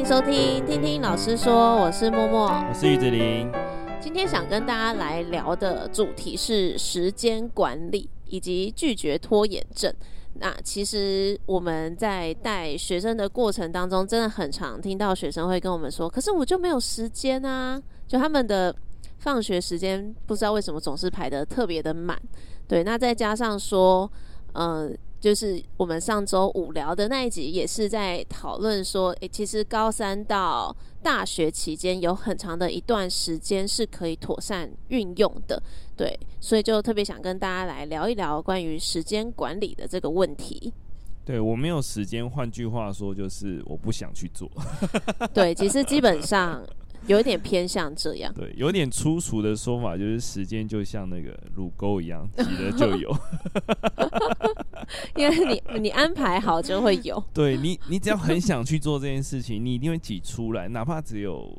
迎收听，听听老师说，我是默默，我是玉子玲。今天想跟大家来聊的主题是时间管理以及拒绝拖延症。那其实我们在带学生的过程当中，真的很常听到学生会跟我们说：“可是我就没有时间啊！”就他们的放学时间不知道为什么总是排得特别的满。对，那再加上说，呃。就是我们上周五聊的那一集，也是在讨论说，诶，其实高三到大学期间有很长的一段时间是可以妥善运用的，对，所以就特别想跟大家来聊一聊关于时间管理的这个问题。对，我没有时间，换句话说就是我不想去做。对，其实基本上。有一点偏向这样，对，有点粗俗的说法就是时间就像那个乳沟一样，挤了就有。因为你你安排好就会有。对你，你只要很想去做这件事情，你一定会挤出来，哪怕只有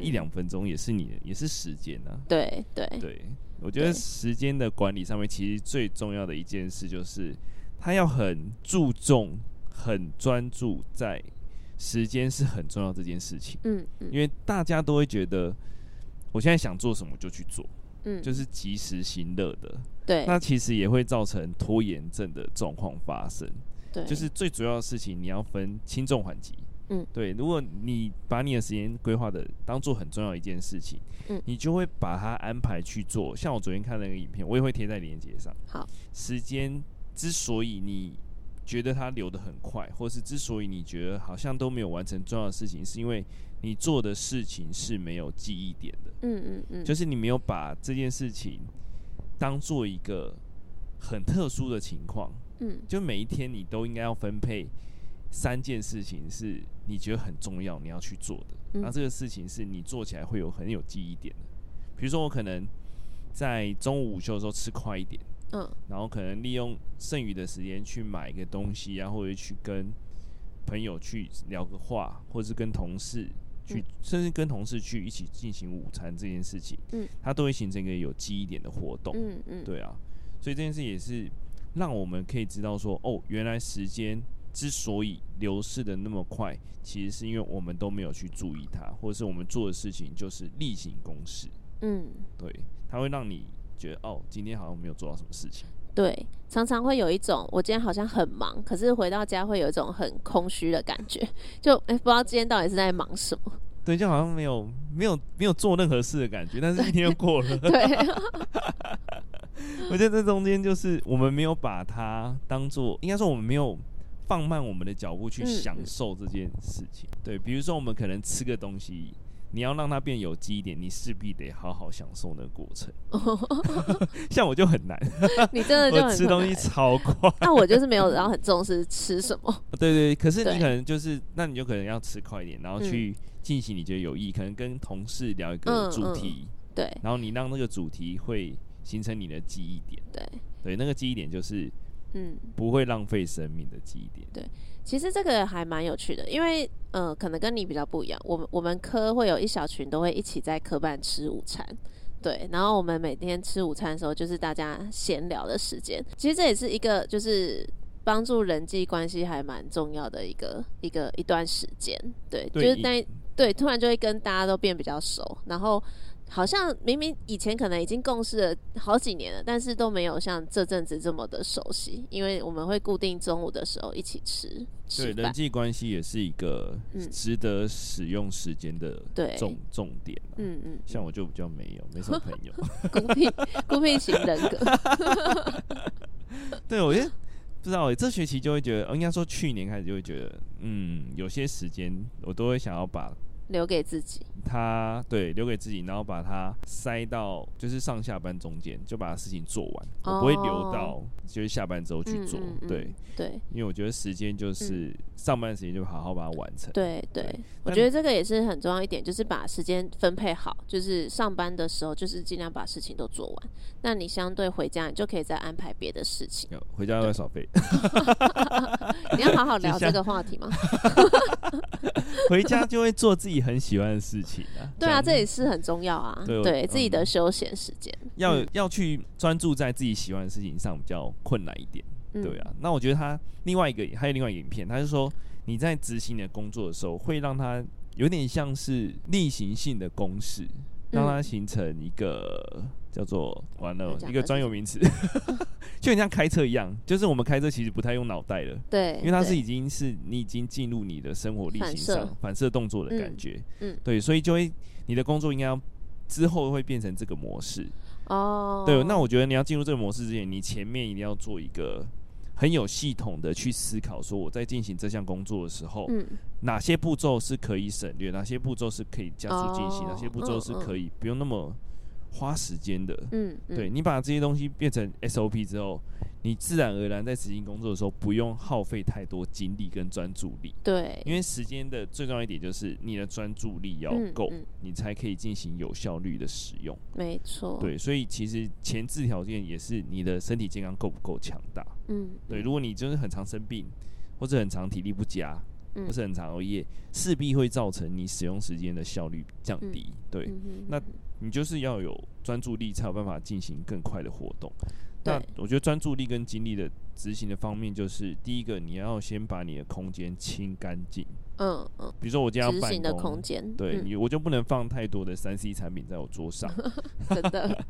一两分钟，也是你的，也是时间啊。对对对，我觉得时间的管理上面，其实最重要的一件事就是，他要很注重、很专注在。时间是很重要这件事情，嗯，嗯，因为大家都会觉得，我现在想做什么就去做，嗯，就是及时行乐的，对，那其实也会造成拖延症的状况发生，对，就是最主要的事情你要分轻重缓急，嗯，对，如果你把你的时间规划的当做很重要一件事情，嗯，你就会把它安排去做，像我昨天看那个影片，我也会贴在链接上，好，时间之所以你。觉得它流得很快，或是之所以你觉得好像都没有完成重要的事情，是因为你做的事情是没有记忆点的。嗯嗯嗯，就是你没有把这件事情当做一个很特殊的情况。嗯，就每一天你都应该要分配三件事情是你觉得很重要你要去做的，然后这个事情是你做起来会有很有记忆点的。比如说我可能在中午午休的时候吃快一点。嗯，然后可能利用剩余的时间去买一个东西啊，或者去跟朋友去聊个话，或者是跟同事去，嗯、甚至跟同事去一起进行午餐这件事情，嗯，它都会形成一个有记忆点的活动，嗯嗯，对啊，所以这件事也是让我们可以知道说，哦，原来时间之所以流逝的那么快，其实是因为我们都没有去注意它，或者是我们做的事情就是例行公事，嗯，对，它会让你。觉得哦，今天好像没有做到什么事情。对，常常会有一种我今天好像很忙，可是回到家会有一种很空虚的感觉，就哎、欸，不知道今天到底是在忙什么。对，就好像没有没有没有做任何事的感觉，但是一天又过了。对，我觉得这中间就是我们没有把它当做，应该说我们没有放慢我们的脚步去享受这件事情。嗯、对，比如说我们可能吃个东西。你要让它变有机一点，你势必得好好享受那个过程。像我就很难，你真的就很 吃东西超快。那我就是没有，然后很重视吃什么。对，对对，可是你可能就是，那你就可能要吃快一点，然后去进行你觉得有意义，可能跟同事聊一个主题。对，然后你让那个主题会形成你的记忆点。对，对，那个记忆点就是。嗯，不会浪费生命的记忆点。对，其实这个还蛮有趣的，因为呃，可能跟你比较不一样。我们我们科会有一小群都会一起在科办吃午餐，对。然后我们每天吃午餐的时候，就是大家闲聊的时间。其实这也是一个就是帮助人际关系还蛮重要的一个一个一段时间。对，对就是那对，突然就会跟大家都变比较熟，然后。好像明明以前可能已经共事了好几年了，但是都没有像这阵子这么的熟悉，因为我们会固定中午的时候一起吃。对，人际关系也是一个值得使用时间的重、嗯、重点。嗯嗯，像我就比较没有，没什么朋友，孤僻孤僻型人格。对，我觉得不知道，我这学期就会觉得，应该说去年开始就会觉得，嗯，有些时间我都会想要把。留给自己，他对留给自己，然后把它塞到就是上下班中间，就把事情做完，哦、我不会留到就是下班之后去做。嗯嗯嗯、对对，因为我觉得时间就是上班时间，就好好把它完成。对对，对，我觉得这个也是很重要一点，就是把时间分配好，就是上班的时候就是尽量把事情都做完。那你相对回家，你就可以再安排别的事情。回家要少费。你要好好聊这个话题吗？回家就会做自己很喜欢的事情啊。对啊，这也是很重要啊。对，对自己的休闲时间，要要去专注在自己喜欢的事情上比较困难一点。对啊，那我觉得他另外一个还有另外一个影片，他是说你在执行你的工作的时候，会让他有点像是例行性的公式，让它形成一个叫做完了一个专有名词，就很像开车一样，就是我们开车其实不太用脑袋了，对，因为它是已经是你已经进入你的生活例行上反射。动作的感觉，嗯，对，所以就会你的工作应该要之后会变成这个模式哦，对，那我觉得你要进入这个模式之前，你前面一定要做一个。很有系统的去思考，说我在进行这项工作的时候，嗯，哪些步骤是可以省略，哪些步骤是可以加速进行，哪些步骤是可以不用那么花时间的。嗯，对，你把这些东西变成 SOP 之后，你自然而然在执行工作的时候，不用耗费太多精力跟专注力。对，因为时间的最重要一点就是你的专注力要够，嗯嗯，你才可以进行有效率的使用。没错。对，所以其实前置条件也是你的身体健康够不够强大。嗯，对，如果你就是很常生病，或者很常体力不佳，嗯，或是很常熬夜，势必会造成你使用时间的效率降低。嗯，对，嗯，那你就是要有专注力，才有办法进行更快的活动。那我觉得专注力跟精力的执行的方面，就是第一个，你要先把你的空间清干净。嗯嗯。比如说我今天要办公的空间，对你，我就不能放太多的三 C 产品在我桌上。真的。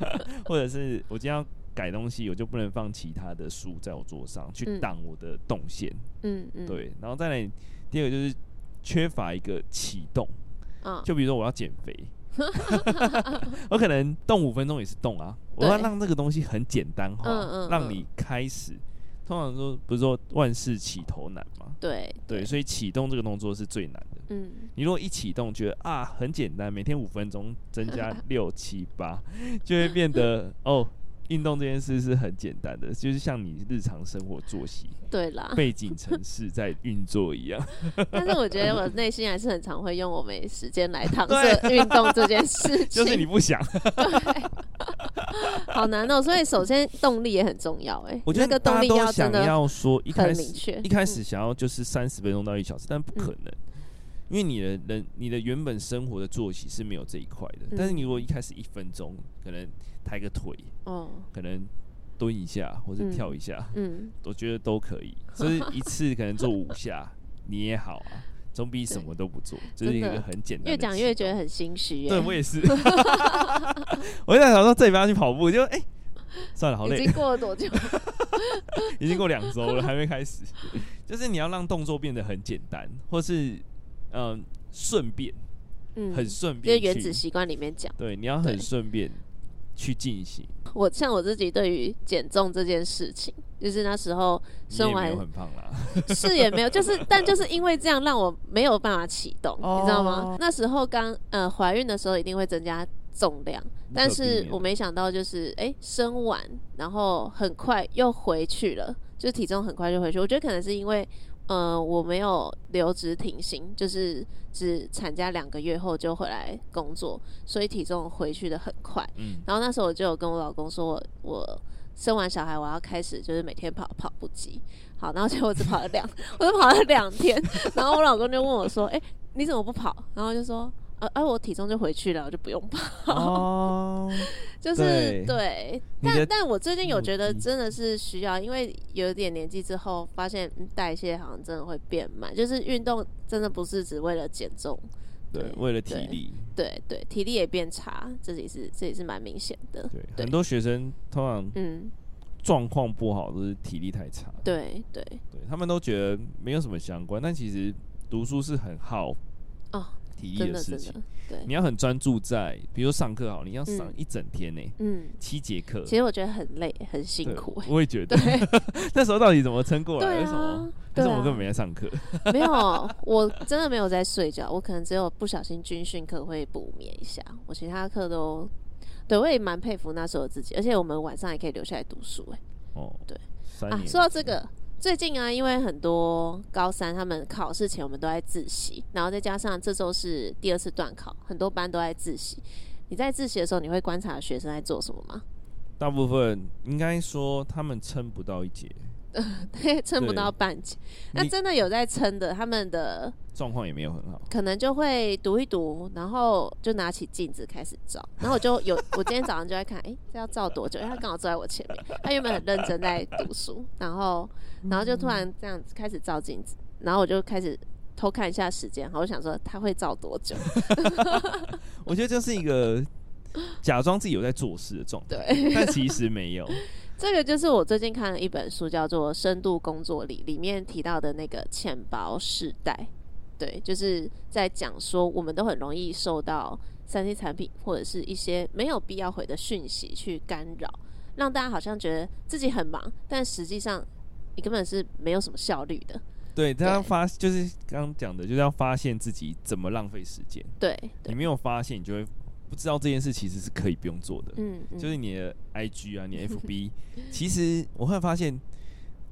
或者是我今天要改东西，我就不能放其他的书在我桌上，去挡我的动线。嗯嗯。对，然后再来第二个就是缺乏一个启动。嗯。就比如说我要减肥。我可能动五分钟也是动啊，我要让这个东西很简单化，嗯嗯嗯，让你开始。通常说不是说万事起头难吗？对对，所以启动这个动作是最难的。嗯，你如果一启动觉得啊很简单，每天五分钟增加 六七八，就会变得哦。运动这件事是很简单的，就是像你日常生活作息，对啦，背景城市在运作一样。但是我觉得我内心还是很常会用我没时间来搪塞 运动这件事情，就是你不想。好难哦。所以首先动力也很重要，哎，我觉得那个动力要想要说一开始一开始想要就是三十分钟到一小时，但不可能。因为你的人，你的原本生活的作息是没有这一块的。嗯、但是你如果一开始一分钟，可能抬个腿，哦，可能蹲一下或者跳一下，嗯，我觉得都可以。就是一次可能做五下，你也好啊，总比什么都不做，这是一个很简单的。越讲越觉得很心虚。对我也是。我现在想说，这礼拜要去跑步，就哎、欸，算了，好累。已经过了多久？已经过两周了，还没开始。就是你要让动作变得很简单，或是。嗯，顺便，嗯，很顺便，因为原子习惯里面讲，对，你要很顺便去进行。我像我自己对于减重这件事情，就是那时候生完很胖啦，是也没有，就是 但就是因为这样让我没有办法启动，哦、你知道吗？那时候刚呃怀孕的时候一定会增加重量，但是我没想到就是哎、欸、生完然后很快又回去了，就是体重很快就回去。我觉得可能是因为。呃，我没有留职停薪，就是只产假两个月后就回来工作，所以体重回去的很快。嗯，然后那时候我就有跟我老公说我，我我生完小孩我要开始就是每天跑跑步机。好，然后结果我只跑了两，我就跑了两天，然后我老公就问我说：“哎、欸，你怎么不跑？”然后就说。呃，哎、啊，我体重就回去了，我就不用跑。哦，就是对，对，但但我最近有觉得真的是需要，因为有点年纪之后，发现代谢好像真的会变慢。就是运动真的不是只为了减重，对，为了体力，对对，对，体力也变差，这也是这也是蛮明显的。对，对很多学生通常嗯状况不好都是体力太差。对对对，他们都觉得没有什么相关，但其实读书是很耗哦。体力的事情，对，你要很专注在，比如说上课好，你要上一整天呢，嗯，七节课，其实我觉得很累，很辛苦。我也觉得，那时候到底怎么撑过来？为什么？为什么我根本没在上课？没有，我真的没有在睡觉，我可能只有不小心军训课会补眠一下，我其他课都，对，我也蛮佩服那时候自己，而且我们晚上也可以留下来读书，哎，哦，对，啊，说到这个。最近啊，因为很多高三他们考试前我们都在自习，然后再加上这周是第二次断考，很多班都在自习。你在自习的时候，你会观察学生在做什么吗？大部分应该说他们撑不到一节。对，撑不到半截。那真的有在撑的，他们的状况也没有很好，可能就会读一读，然后就拿起镜子开始照。然后我就有，我今天早上就在看，哎、欸，这要照多久？因为他刚好坐在我前面，他原本很认真在读书，然后，然后就突然这样子开始照镜子，然后我就开始偷看一下时间，我想说他会照多久？我觉得这是一个假装自己有在做事的状态，但其实没有。这个就是我最近看了一本书，叫做《深度工作里》，里面提到的那个浅薄世代，对，就是在讲说我们都很容易受到三 C 产品或者是一些没有必要回的讯息去干扰，让大家好像觉得自己很忙，但实际上你根本是没有什么效率的。对，这样发就是刚刚讲的，就是要发现自己怎么浪费时间。对，你没有发现，你就会。不知道这件事其实是可以不用做的，嗯，嗯，就是你的 IG 啊，你的 FB，其实我会发现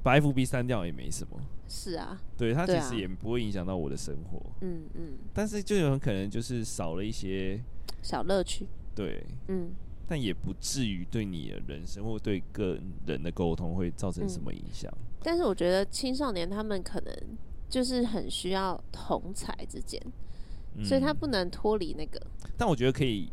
把 FB 删掉也没什么，是啊，对，它其实也不会影响到我的生活，嗯嗯，但是就有可能就是少了一些小乐趣，对，嗯，但也不至于对你的人生或对个人的沟通会造成什么影响。但是我觉得青少年他们可能就是很需要同侪之间。所以他不能脱离那个、嗯，但我觉得可以，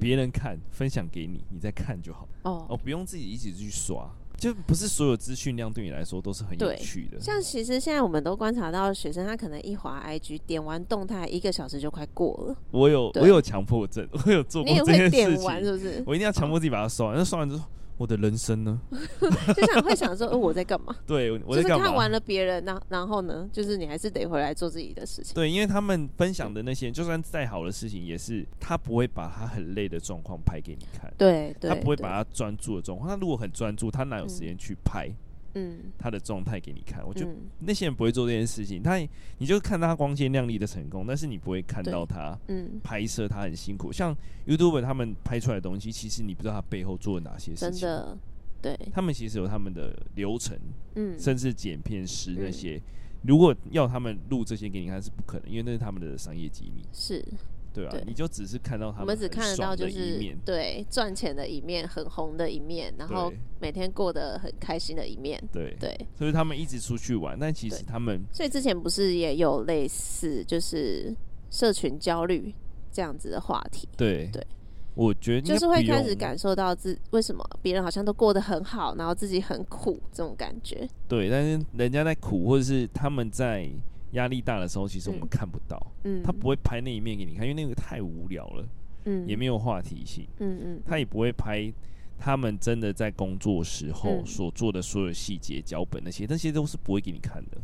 别人看、嗯、分享给你，你再看就好。哦，哦，不用自己一起去刷，就不是所有资讯量对你来说都是很有趣的。像其实现在我们都观察到，学生他可能一滑 IG，点完动态一个小时就快过了。我有我有强迫症，我有做过这件事情。你也会点完是不是？我一定要强迫自己把它刷完，那刷完之后。我的人生呢？就想会想说，呃，我在干嘛？对，我在干嘛？就是看完了别人，然然后呢，就是你还是得回来做自己的事情。对，因为他们分享的那些，就算再好的事情，也是他不会把他很累的状况拍给你看。对，对，他不会把他专注的状况。他如果很专注，他哪有时间去拍？嗯嗯，他的状态给你看，我觉得那些人不会做这件事情。他，你就看到他光鲜亮丽的成功，但是你不会看到他，嗯，拍摄他很辛苦。像 YouTuber 他们拍出来的东西，其实你不知道他背后做了哪些事情。真的，对，他们其实有他们的流程，嗯，甚至剪片师那些，如果要他们录这些给你看是不可能，因为那是他们的商业机密。是。对啊，你就只是看到他们，我们只看得到就是对赚钱的一面，很红的一面，然后每天过得很开心的一面。对对，所以他们一直出去玩，但其实他们，所以之前不是也有类似就是社群焦虑这样子的话题？对对，我觉得就是会开始感受到自为什么别人好像都过得很好，然后自己很苦这种感觉。对，但是人家在苦，或者是他们在。压力大的时候，其实我们看不到，嗯，他不会拍那一面给你看，因为那个太无聊了，嗯，也没有话题性，嗯嗯，他也不会拍他们真的在工作时候所做的所有细节、脚本那些，那些都是不会给你看的，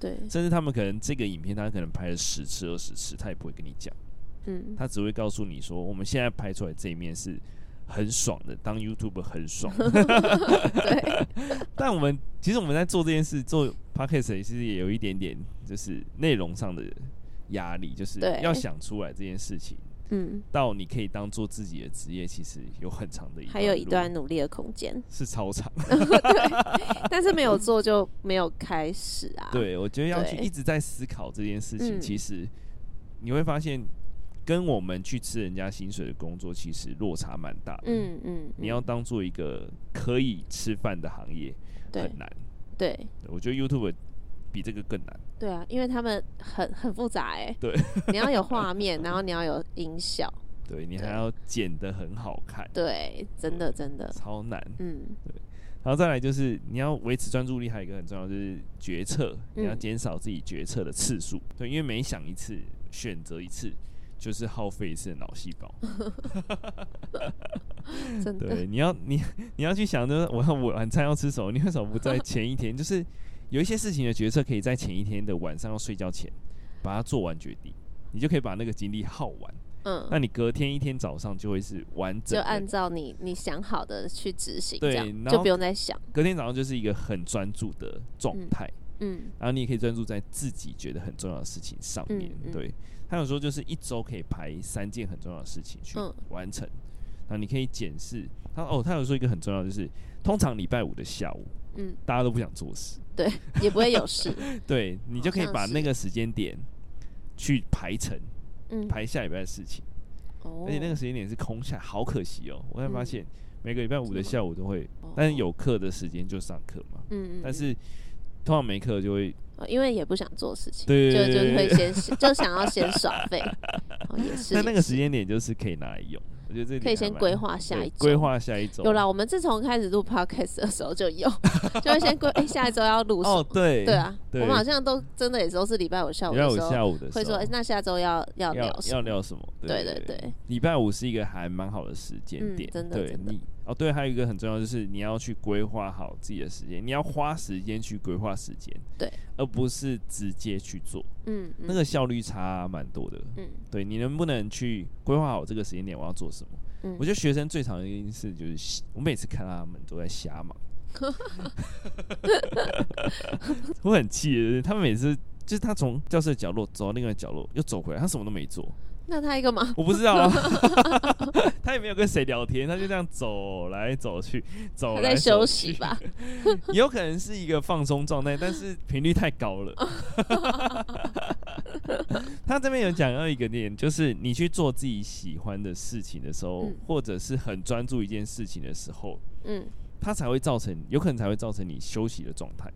对，甚至他们可能这个影片他可能拍了十次、二十次，他也不会跟你讲，嗯，他只会告诉你说，我们现在拍出来这一面是很爽的，当 YouTuber 很爽，对，但我们其实我们在做这件事做。Podcast 其实也有一点点，就是内容上的压力，就是要想出来这件事情，嗯，到你可以当做自己的职业，其实有很长的一，还有一段努力的空间，是超长，对，但是没有做就没有开始啊。对，我觉得要去一直在思考这件事情，其实你会发现，跟我们去吃人家薪水的工作，其实落差蛮大的。嗯嗯，你要当做一个可以吃饭的行业，很难。对，我觉得 YouTube 比这个更难。对啊，因为他们很很复杂哎。对，你要有画面，然后你要有音效，对，你还要剪得很好看。对，真的真的超难。嗯，对。然后再来就是你要维持专注力，还有一个很重要就是决策，你要减少自己决策的次数。对，因为每想一次，选择一次。就是耗费一次脑细胞，真的。对，你要你你要去想，就是我要我晚餐要吃什么？你为什么不在前一天？就是有一些事情的决策，可以在前一天的晚上要睡觉前把它做完决定，你就可以把那个精力耗完。嗯，那你隔天一天早上就会是完整，就按照你你想好的去执行，对，就不用再想。隔天早上就是一个很专注的状态。嗯，然后你也可以专注在自己觉得很重要的事情上面。嗯嗯、对，他有时候就是一周可以排三件很重要的事情去完成。嗯、然后你可以检视他哦，他有说一个很重要就是，通常礼拜五的下午，嗯，大家都不想做事，对，也不会有事。对，你就可以把那个时间点去排成，嗯，排下礼拜的事情。哦，而且那个时间点是空下，好可惜哦。我才发现每个礼拜五的下午都会，嗯、但是有课的时间就上课嘛。嗯嗯，但是。通常没课就会，因为也不想做事情，对，就就会先 就想要先耍废，也是。那那个时间点就是可以拿来用，我觉得这可以先规划下一周，规划下一周。有啦，我们自从开始录 podcast 的时候就有，就会先规下一周要录什么？哦，对对啊对，我们好像都真的也都是礼拜五下午的时候，礼拜五下午的时候会说那下周要要聊什么？要聊什么？对对对，礼拜五是一个还蛮好的时间点、嗯，真的，对真的你哦对，还有一个很重要就是你要去规划好自己的时间，你要花时间去规划时间，对，而不是直接去做，嗯，嗯那个效率差蛮多的，嗯，对你能不能去规划好这个时间点我要做什么？嗯，我觉得学生最常的一件事就是，我每次看到他们都在瞎忙，我很气，他们每次就是他从教室的角落走到另外角落又走回来，他什么都没做。那他一个吗？我不知道啊，他也没有跟谁聊天，他就这样走来走去，走来休息吧？有可能是一个放松状态，但是频率太高了。他这边有讲到一个点，就是你去做自己喜欢的事情的时候，嗯、或者是很专注一件事情的时候，嗯，它才会造成，有可能才会造成你休息的状态。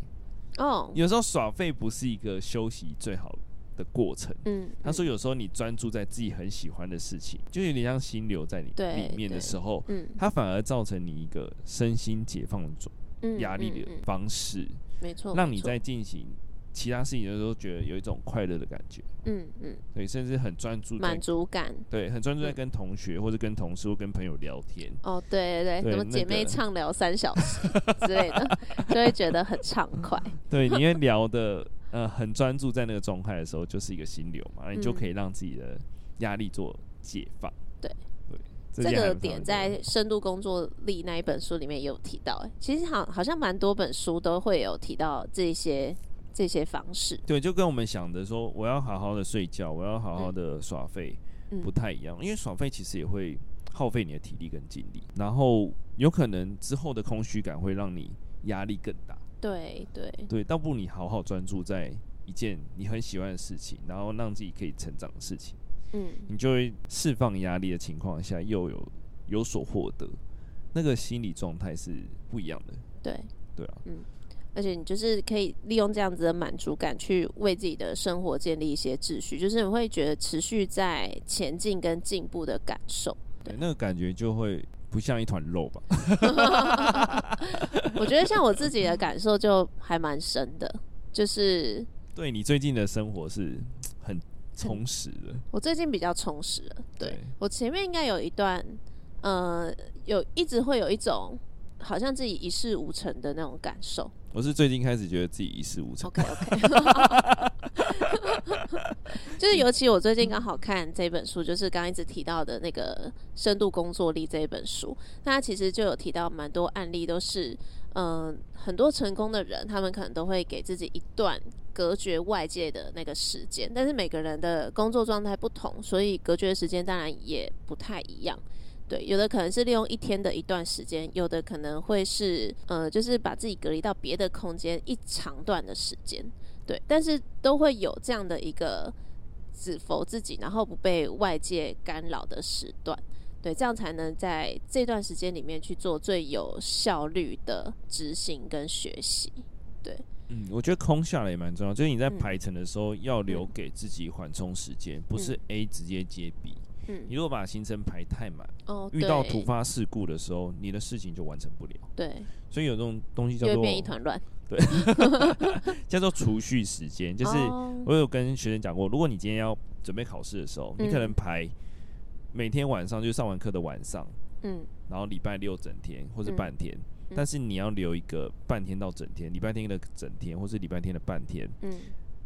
哦，有时候耍废不是一个休息最好的。过程，嗯，他说有时候你专注在自己很喜欢的事情，就有点像心流在你里面的时候，嗯，它反而造成你一个身心解放的种压力的方式，没错，让你在进行其他事情的时候觉得有一种快乐的感觉，嗯嗯，对，甚至很专注满足感，对，很专注在跟同学、嗯、或者跟同事或跟朋友聊天，哦，对对对，什么姐妹畅聊三小时之类的，就会觉得很畅快，对，你会聊的。呃，很专注在那个状态的时候，就是一个心流嘛，你就可以让自己的压力做解放。对对，这个点在《深度工作力》那一本书里面也有提到。哎，其实好，好像蛮多本书都会有提到这些这些方式。对，就跟我们想的说，我要好好的睡觉，我要好好的耍废，嗯，不太一样。因为耍废其实也会耗费你的体力跟精力，然后有可能之后的空虚感会让你压力更大。对对。对，倒不如你好好专注在一件你很喜欢的事情，然后让自己可以成长的事情，嗯，你就会释放压力的情况下，又有有所获得，那个心理状态是不一样的。对。对啊，嗯，而且你就是可以利用这样子的满足感，去为自己的生活建立一些秩序，就是你会觉得持续在前进跟进步的感受，对，对那个感觉就会。不像一团肉吧？我觉得像我自己的感受就还蛮深的，就是对你最近的生活是很充实的。我最近比较充实了，对，我前面应该有一段，呃，有一直会有一种好像自己一事无成的那种感受。我是最近开始觉得自己一事无成。OK OK，就是尤其我最近刚好看这本书，就是刚一直提到的那个《深度工作力》这一本书，它其实就有提到蛮多案例，都是嗯、很多成功的人，他们可能都会给自己一段隔绝外界的那个时间，但是每个人的工作状态不同，所以隔绝的时间当然也不太一样。对，有的可能是利用一天的一段时间，有的可能会是呃，就是把自己隔离到别的空间一长段的时间。对，但是都会有这样的一个只否自己，然后不被外界干扰的时段。对，这样才能在这段时间里面去做最有效率的执行跟学习。对，嗯，我觉得空下来也蛮重要，就是你在排程的时候要留给自己缓冲时间，嗯，不是 A 直接接 B。嗯，你如果把行程排太满，哦，遇到突发事故的时候，你的事情就完成不了。对，所以有这种东西叫做变一团乱。对，叫做储蓄时间。就是我有跟学生讲过，如果你今天要准备考试的时候，你可能排每天晚上就上完课的晚上，嗯，然后礼拜六整天或是半天，嗯，但是你要留一个半天到整天，礼拜天的整天或是礼拜天的半天，嗯，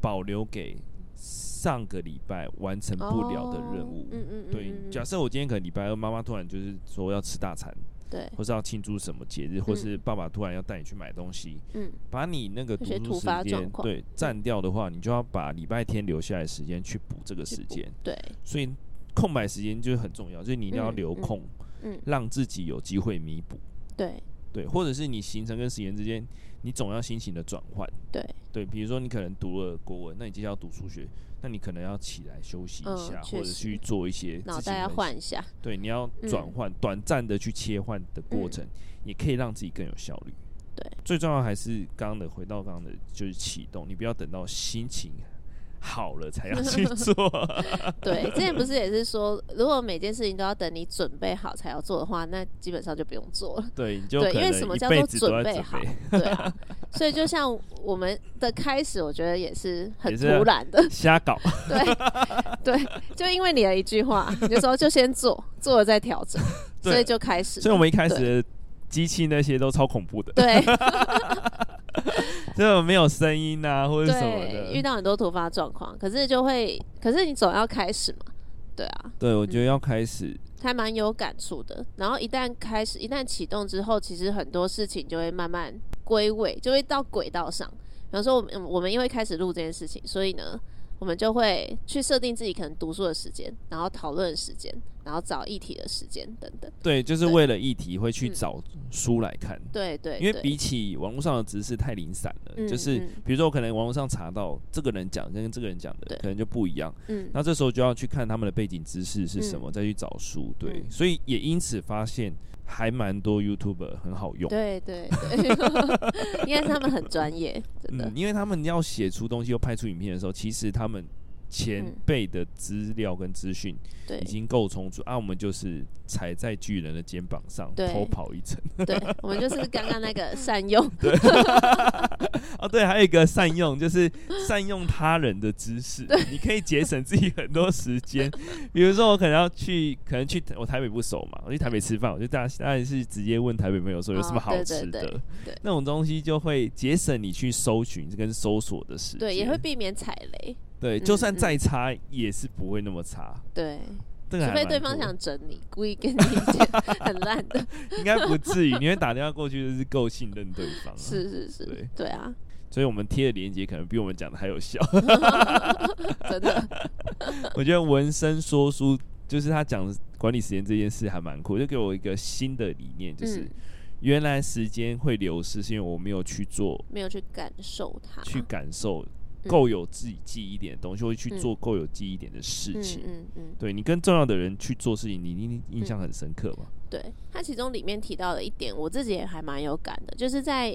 保留给。上个礼拜完成不了的任务，哦。嗯嗯嗯、对，假设我今天可能礼拜二，妈妈突然就是说要吃大餐，对，或是要庆祝什么节日，嗯，或是爸爸突然要带你去买东西，嗯，把你那个读书时间对占掉的话，你就要把礼拜天留下来的时间去补这个时间，对，所以空白时间就是很重要，就是你一定要留空，嗯，嗯。让自己有机会弥补，对，对，或者是你行程跟时间之间，你总要心情的转换，对，对，比如说你可能读了国文，那你接下来要读数学。那你可能要起来休息一下，嗯、或者去做一些脑袋要换一下。对，你要转换、嗯、短暂的去切换的过程、嗯，也可以让自己更有效率。对，最重要还是刚刚的，回到刚刚的，就是启动。你不要等到心情好了才要去做。对，之前不是也是说，如果每件事情都要等你准备好才要做的话，那基本上就不用做了。对，你就对，因为什么叫做准备好？对啊，所以就像我们的开始，我觉得也是很突然的，瞎搞。对 对，就因为你的一句话，你就说就先做，做了再调整，所以就开始。所以我们一开始机器那些都超恐怖的。对。就没有声音啊，或者什么的，遇到很多突发状况，可是就会，可是你总要开始嘛，对啊，对，我觉得要开始，嗯、还蛮有感触的。然后一旦开始，一旦启动之后，其实很多事情就会慢慢归位，就会到轨道上。比方说，我们我们因为开始录这件事情，所以呢。我们就会去设定自己可能读书的时间，然后讨论的时间，然后找议题的时间等等。对，就是为了议题会去找书来看。嗯、对对，因为比起网络上的知识太零散了，嗯、就是比如说我可能网络上查到这个人讲跟这个人讲的可能就不一样。嗯，那这时候就要去看他们的背景知识是什么，嗯、再去找书。对，嗯、所以也因此发现。还蛮多 YouTuber 很好用，对对对，因为他们很专业，真的。嗯，因为他们要写出东西又拍出影片的时候，其实他们。前辈的资料跟资讯已经够充足，啊，我们就是踩在巨人的肩膀上偷跑一层。对，我们就是刚刚那个善用。对，哦 对，还有一个善用，就是善用他人的知识，你可以节省自己很多时间。比如说，我可能要去，可能去我台北不熟嘛，我去台北吃饭，我就大家当然是直接问台北朋友说有什么好吃的，那种东西就会节省你去搜寻跟搜索的时间，对，也会避免踩雷。对，就算再差也是不会那么差。对，除非对方想整你，故意跟你很烂的，应该不至于。你会打电话过去，就是够信任对方。是是是，对对啊。所以我们贴的链接可能比我们讲的还有效。真的，我觉得文生说书就是他讲管理时间这件事还蛮酷，就给我一个新的理念，就是原来时间会流失，是因为我没有去做，没有去感受它，去感受。够有自己记忆点的东西，会去做够有记忆点的事情。嗯嗯，对，你跟重要的人去做事情，你一定印象很深刻嘛？对，他其中里面提到的一点，我自己也还蛮有感的，就是在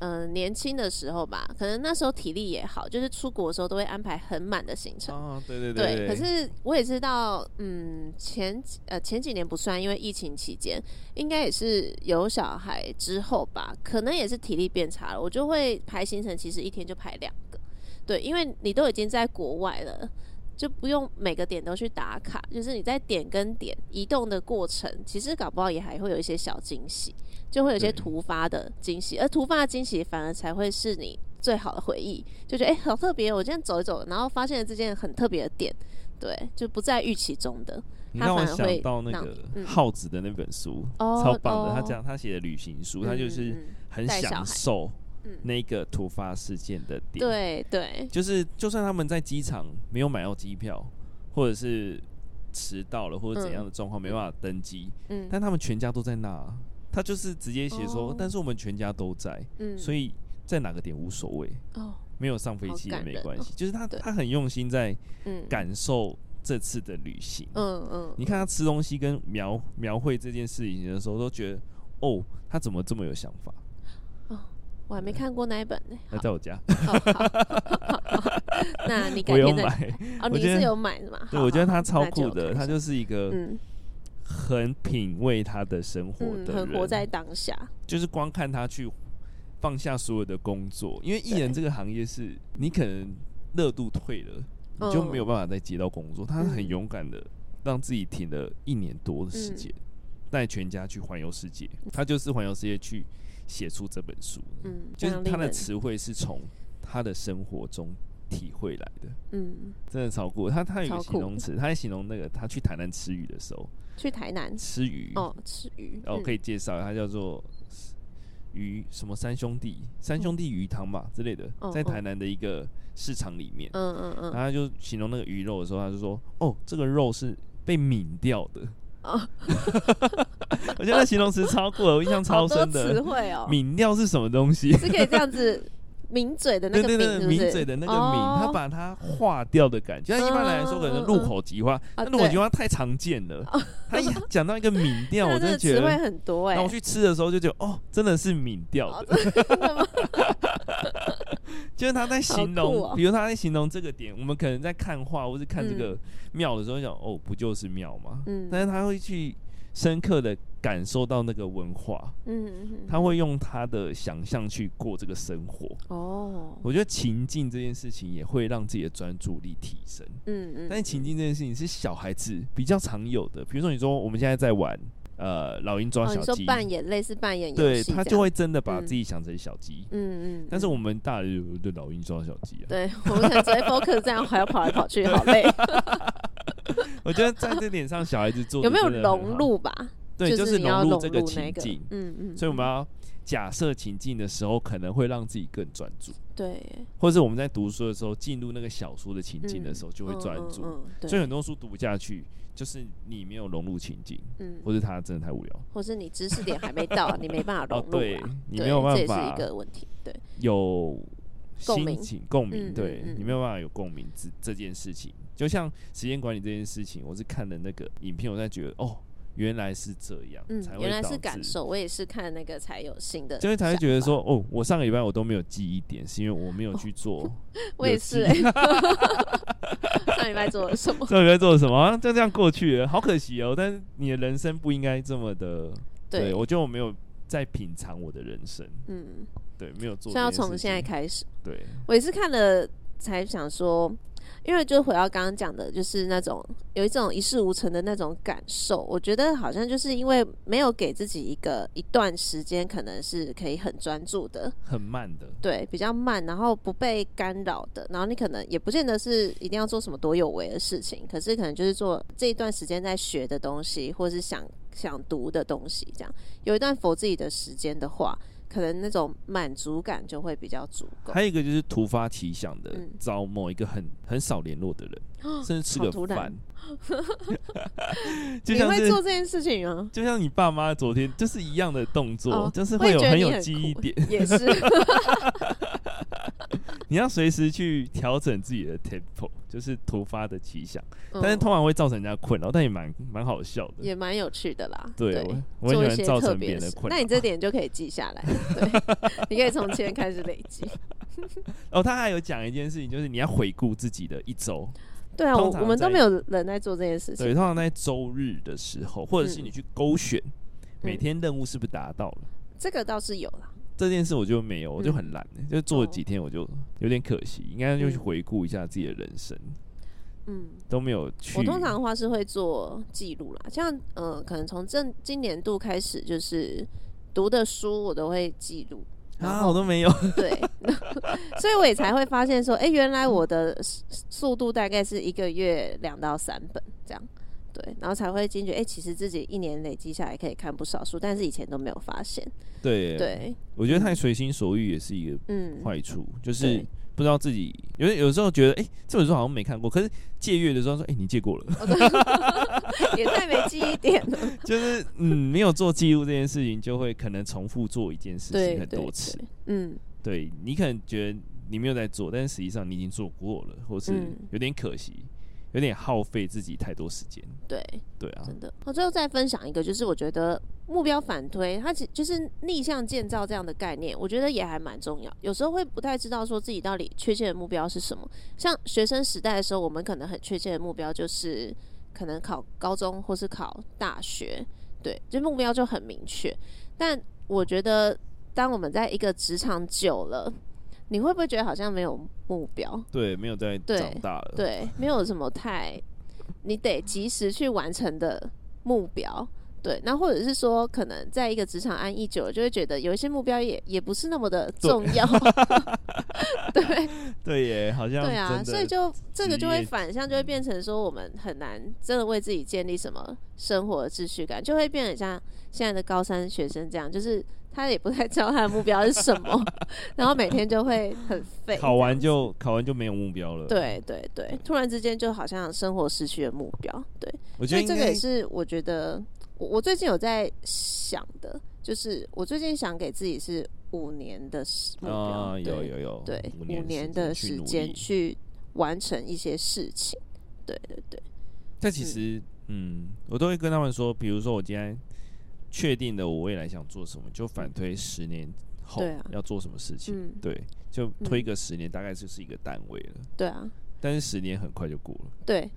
嗯、呃、年轻的时候吧，可能那时候体力也好，就是出国的时候都会安排很满的行程。哦，对对对，对。可是我也知道，嗯，前呃前几年不算，因为疫情期间，应该也是有小孩之后吧，可能也是体力变差了，我就会排行程，其实一天就排两个。对，因为你都已经在国外了，就不用每个点都去打卡。就是你在点跟点移动的过程，其实搞不好也还会有一些小惊喜，就会有一些突发的惊喜。而突发的惊喜反而才会是你最好的回忆，就觉得哎，好特别！我今天走一走，然后发现了这件很特别的点，对，就不在预期中的。你让我想到那个耗子的那本书，嗯、超棒的。哦、他讲他写的旅行书，嗯、他就是很享受。那个突发事件的点，对对，就是就算他们在机场没有买到机票，或者是迟到了，或者怎样的状况没办法登机，嗯，但他们全家都在那，他就是直接写说，但是我们全家都在，嗯，所以在哪个点无所谓，哦，没有上飞机也没关系，就是他他很用心在感受这次的旅行，嗯嗯，你看他吃东西跟描描绘这件事情的时候，都觉得哦，他怎么这么有想法？我还没看过那一本呢，还在我家。那你 改天再买哦，你是有买是吗？对，我觉得他超酷的，他就是一个很品味他的生活的人，很活在当下。就是光看他去放下所有的工作，因为艺人这个行业是你可能热度退了，你就没有办法再接到工作。他很勇敢的让自己停了一年多的时间，带全家去环游世界。他就是环游世界去。写出这本书，嗯，就是他的词汇是从他的生活中体会来的，嗯，真的超酷。他他有形容词，他在形容那个他去台南吃鱼的时候，去台南吃鱼哦，吃鱼，然后可以介绍，他叫做鱼什么三兄弟，三兄弟鱼汤嘛之类的，在台南的一个市场里面，嗯嗯嗯，然后他就形容那个鱼肉的时候，他就说，哦，这个肉是被抿掉的。哦，我觉得那形容词超酷了，我印象超深的。词汇哦，抿掉是什么东西？是可以这样子抿嘴的那个抿，对对对，抿嘴的那个抿，他把它化掉的感觉。像一般来说，可能入口即化，那入口即化太常见了。他一讲到一个抿掉，我真的觉得词汇很多哎。然后我去吃的时候就觉得，哦，真的是抿掉的。就是他在形容，哦、比如他在形容这个点，我们可能在看画或是看这个庙的时候想，想、嗯、哦，不就是庙吗？嗯，但是他会去深刻的感受到那个文化，嗯，嗯他会用他的想象去过这个生活。哦，我觉得情境这件事情也会让自己的专注力提升。嗯嗯，但是情境这件事情是小孩子比较常有的，比如说你说我们现在在玩。呃，老鹰抓小鸡，哦、说扮演类似扮演对他就会真的把自己想成小鸡。嗯嗯。但是我们大人有对老鹰抓小鸡啊。对，我们可能直接 focus 这样，还要跑来跑去，好累。我觉得在这点上，小孩子做 有没有融入吧？对，就是融入这个情境。嗯嗯。所以我们要假设情境的时候，可能会让自己更专注。对。或者是我们在读书的时候，进入那个小说的情境的时候，就会专注。所以很多书读不下去。就是你没有融入情境，嗯，或是他真的太无聊，或是你知识点还没到，你没办法融入，对，你没有办法，这也是一个问题，对，有心情共鸣，对，你没有办法有共鸣这这件事情，就像时间管理这件事情，我是看了那个影片，我才觉得哦。原来是这样，嗯，原来是感受。我也是看那个才有新的，所以才会觉得说，哦，我上个礼拜我都没有记忆点，是因为我没有去做。我也是、欸，上礼拜做了什么？上礼拜做了什么？就这样过去了，好可惜哦。但是你的人生不应该这么的，对，对我觉得我没有在品尝我的人生，嗯，对，没有做。所以要从现在开始。对，我也是看了才想说。因为就回到刚刚讲的，就是那种有一种一事无成的那种感受。我觉得好像就是因为没有给自己一个一段时间，可能是可以很专注的，很慢的，对，比较慢，然后不被干扰的。然后你可能也不见得是一定要做什么多有为的事情，可是可能就是做这一段时间在学的东西，或是想想读的东西，这样有一段 for 自己的时间的话。可能那种满足感就会比较足够。还有一个就是突发奇想的，找某一个很很少联络的人，嗯、甚至吃个饭。你会做这件事情吗？就像你爸妈昨天就是一样的动作，哦、就是会有很有记忆点。也是。你要随时去调整自己的 tempo，就是突发的奇想，嗯、但是通常会造成人家困扰，但也蛮蛮好笑的，也蛮有趣的啦。对，对我，我很喜欢造成别人的困扰。那你这点就可以记下来，对，你可以从前开始累积。哦，他还有讲一件事情，就是你要回顾自己的一周。对啊，我我们都没有人在做这件事情。对，通常在周日的时候，或者是你去勾选、嗯、每天任务是不是达到了、嗯，这个倒是有啦。这件事我就没有，我就很懒、嗯，就做了几天，我就有点可惜，应该就去回顾一下自己的人生。嗯，都没有去。我通常的话是会做记录啦，像呃，可能从这今年度开始，就是读的书我都会记录啊，我都没有。对，所以我也才会发现说，哎、欸，原来我的速度大概是一个月两到三本这样。对，然后才会惊觉，哎、欸，其实自己一年累积下来可以看不少书，但是以前都没有发现。对对，我觉得太随心所欲也是一个嗯坏处，嗯，就是不知道自己有有时候觉得，哎、欸，这本书好像没看过，可是借阅的时候说，哎、欸，你借过了，也太没记忆点了。就是嗯，没有做记录这件事情，就会可能重复做一件事情很多次。嗯，对，你可能觉得你没有在做，但是实际上你已经做过了，或是有点可惜。嗯有点耗费自己太多时间，对对啊，真的。我最后再分享一个，就是我觉得目标反推，它其就是逆向建造这样的概念，我觉得也还蛮重要。有时候会不太知道说自己到底确切的目标是什么。像学生时代的时候，我们可能很确切的目标就是可能考高中或是考大学，对，这目标就很明确。但我觉得，当我们在一个职场久了，你会不会觉得好像没有目标？对，没有在长大了。对，对，没有什么太你得及时去完成的目标。对，那或者是说，可能在一个职场安逸久了，就会觉得有一些目标也也不是那么的重要。对 对，对耶，好像对啊，所以就这个就会反向，就会变成说，我们很难真的为自己建立什么生活的秩序感，就会变得像现在的高三学生这样，就是。他也不太知道他的目标是什么，然后每天就会很废。考完就考完就没有目标了。对对对，突然之间就好像生活失去了目标。对，所以这个也是我觉得我我最近有在想的，就是我最近想给自己是五年的目标。啊，有有有，对，五年的时间去完成一些事情。对对对。但其实，嗯，我都会跟他们说，比如说我今天。确定的，我未来想做什么，就反推十年后要做什么事情。嗯、对，就推个十年，大概就是一个单位了。对啊，但是十年很快就过了。对，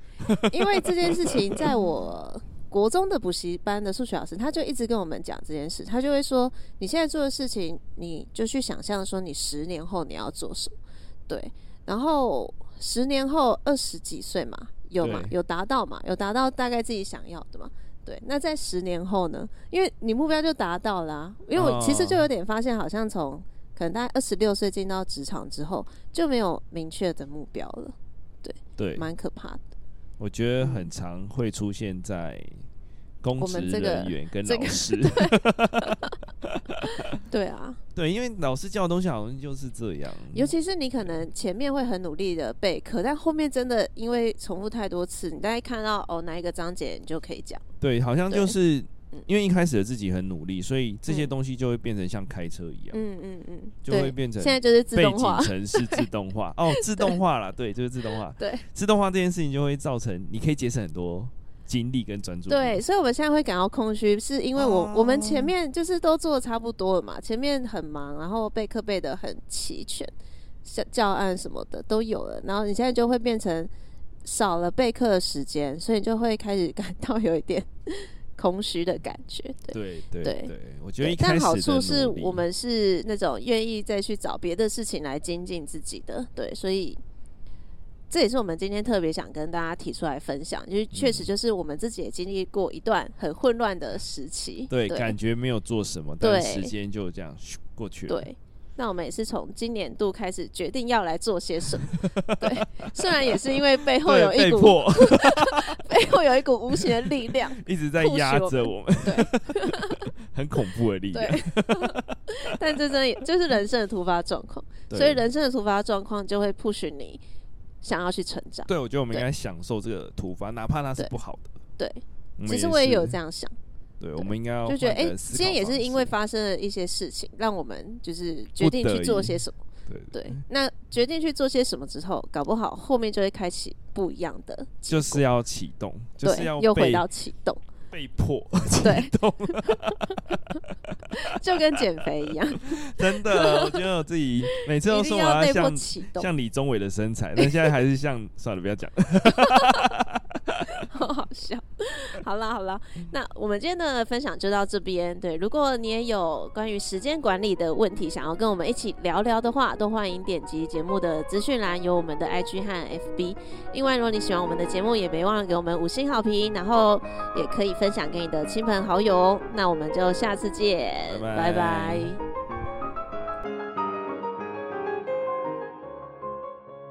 因为这件事情，在我国中的补习班的数学老师，他就一直跟我们讲这件事，他就会说，你现在做的事情，你就去想象说，你十年后你要做什么。对，然后十年后二十几岁嘛，有嘛？有达到嘛？有达到大概自己想要的嘛？对，那在十年后呢？因为你目标就达到了啊，因为我其实就有点发现，好像从可能大概二十六岁进到职场之后，就没有明确的目标了。对，对，蛮可怕的。我觉得很常会出现在。公职人员跟老师，对啊，对，因为老师教的东西好像就是这样。尤其是你可能前面会很努力的备课，但后面真的因为重复太多次，你大概看到哦哪一个章节，你就可以讲。对，好像就是因为一开始的自己很努力，所以这些东西就会变成像开车一样。嗯嗯嗯，就会变成现在就是自动化，背景程式自动化哦，自动化了，对，就是自动化。对，自动化这件事情就会造成你可以节省很多。精力跟专注。对，所以我们现在会感到空虚，是因为我、哦、我们前面就是都做的差不多了嘛，前面很忙，然后备课备的很齐全，教案什么的都有了，然后你现在就会变成少了备课的时间，所以你就会开始感到有一点空虚的感觉。对对对，对，对，我觉得一开始但好处是我们是那种愿意再去找别的事情来精进自己的，对，所以。这也是我们今天特别想跟大家提出来分享，因为确实就是我们自己也经历过一段很混乱的时期，对，对，感觉没有做什么，但时间就这样过去了。对，那我们也是从今年度开始决定要来做些什么。对，虽然也是因为背后有一股 背后有一股无形的力量 一直在压着我们，对，很恐怖的力量。但这真的就是人生的突发状况，所以人生的突发状况就会 push 你。想要去成长，对，我觉得我们应该享受这个突发，哪怕它是不好的。对，其实我也有这样想。对，我们应该要就觉得，哎、欸，今天也是因为发生了一些事情，让我们就是决定去做些什么。对，对，对，那决定去做些什么之后，搞不好后面就会开启不一样的，就是要启动，就是要又回到启动。被迫对，就跟减肥一样。真的，我觉得我自己每次都说我要像像李宗伟的身材，但现在还是像算了，不要讲了。好好笑。好了好了，那我们今天的分享就到这边。对，如果你也有关于时间管理的问题，想要跟我们一起聊聊的话，都欢迎点击节目的资讯栏，有我们的 IG 和 FB。另外，如果你喜欢我们的节目，也别忘了给我们五星好评，然后也可以分。分享给你的亲朋好友，那我们就下次见，拜拜。拜拜。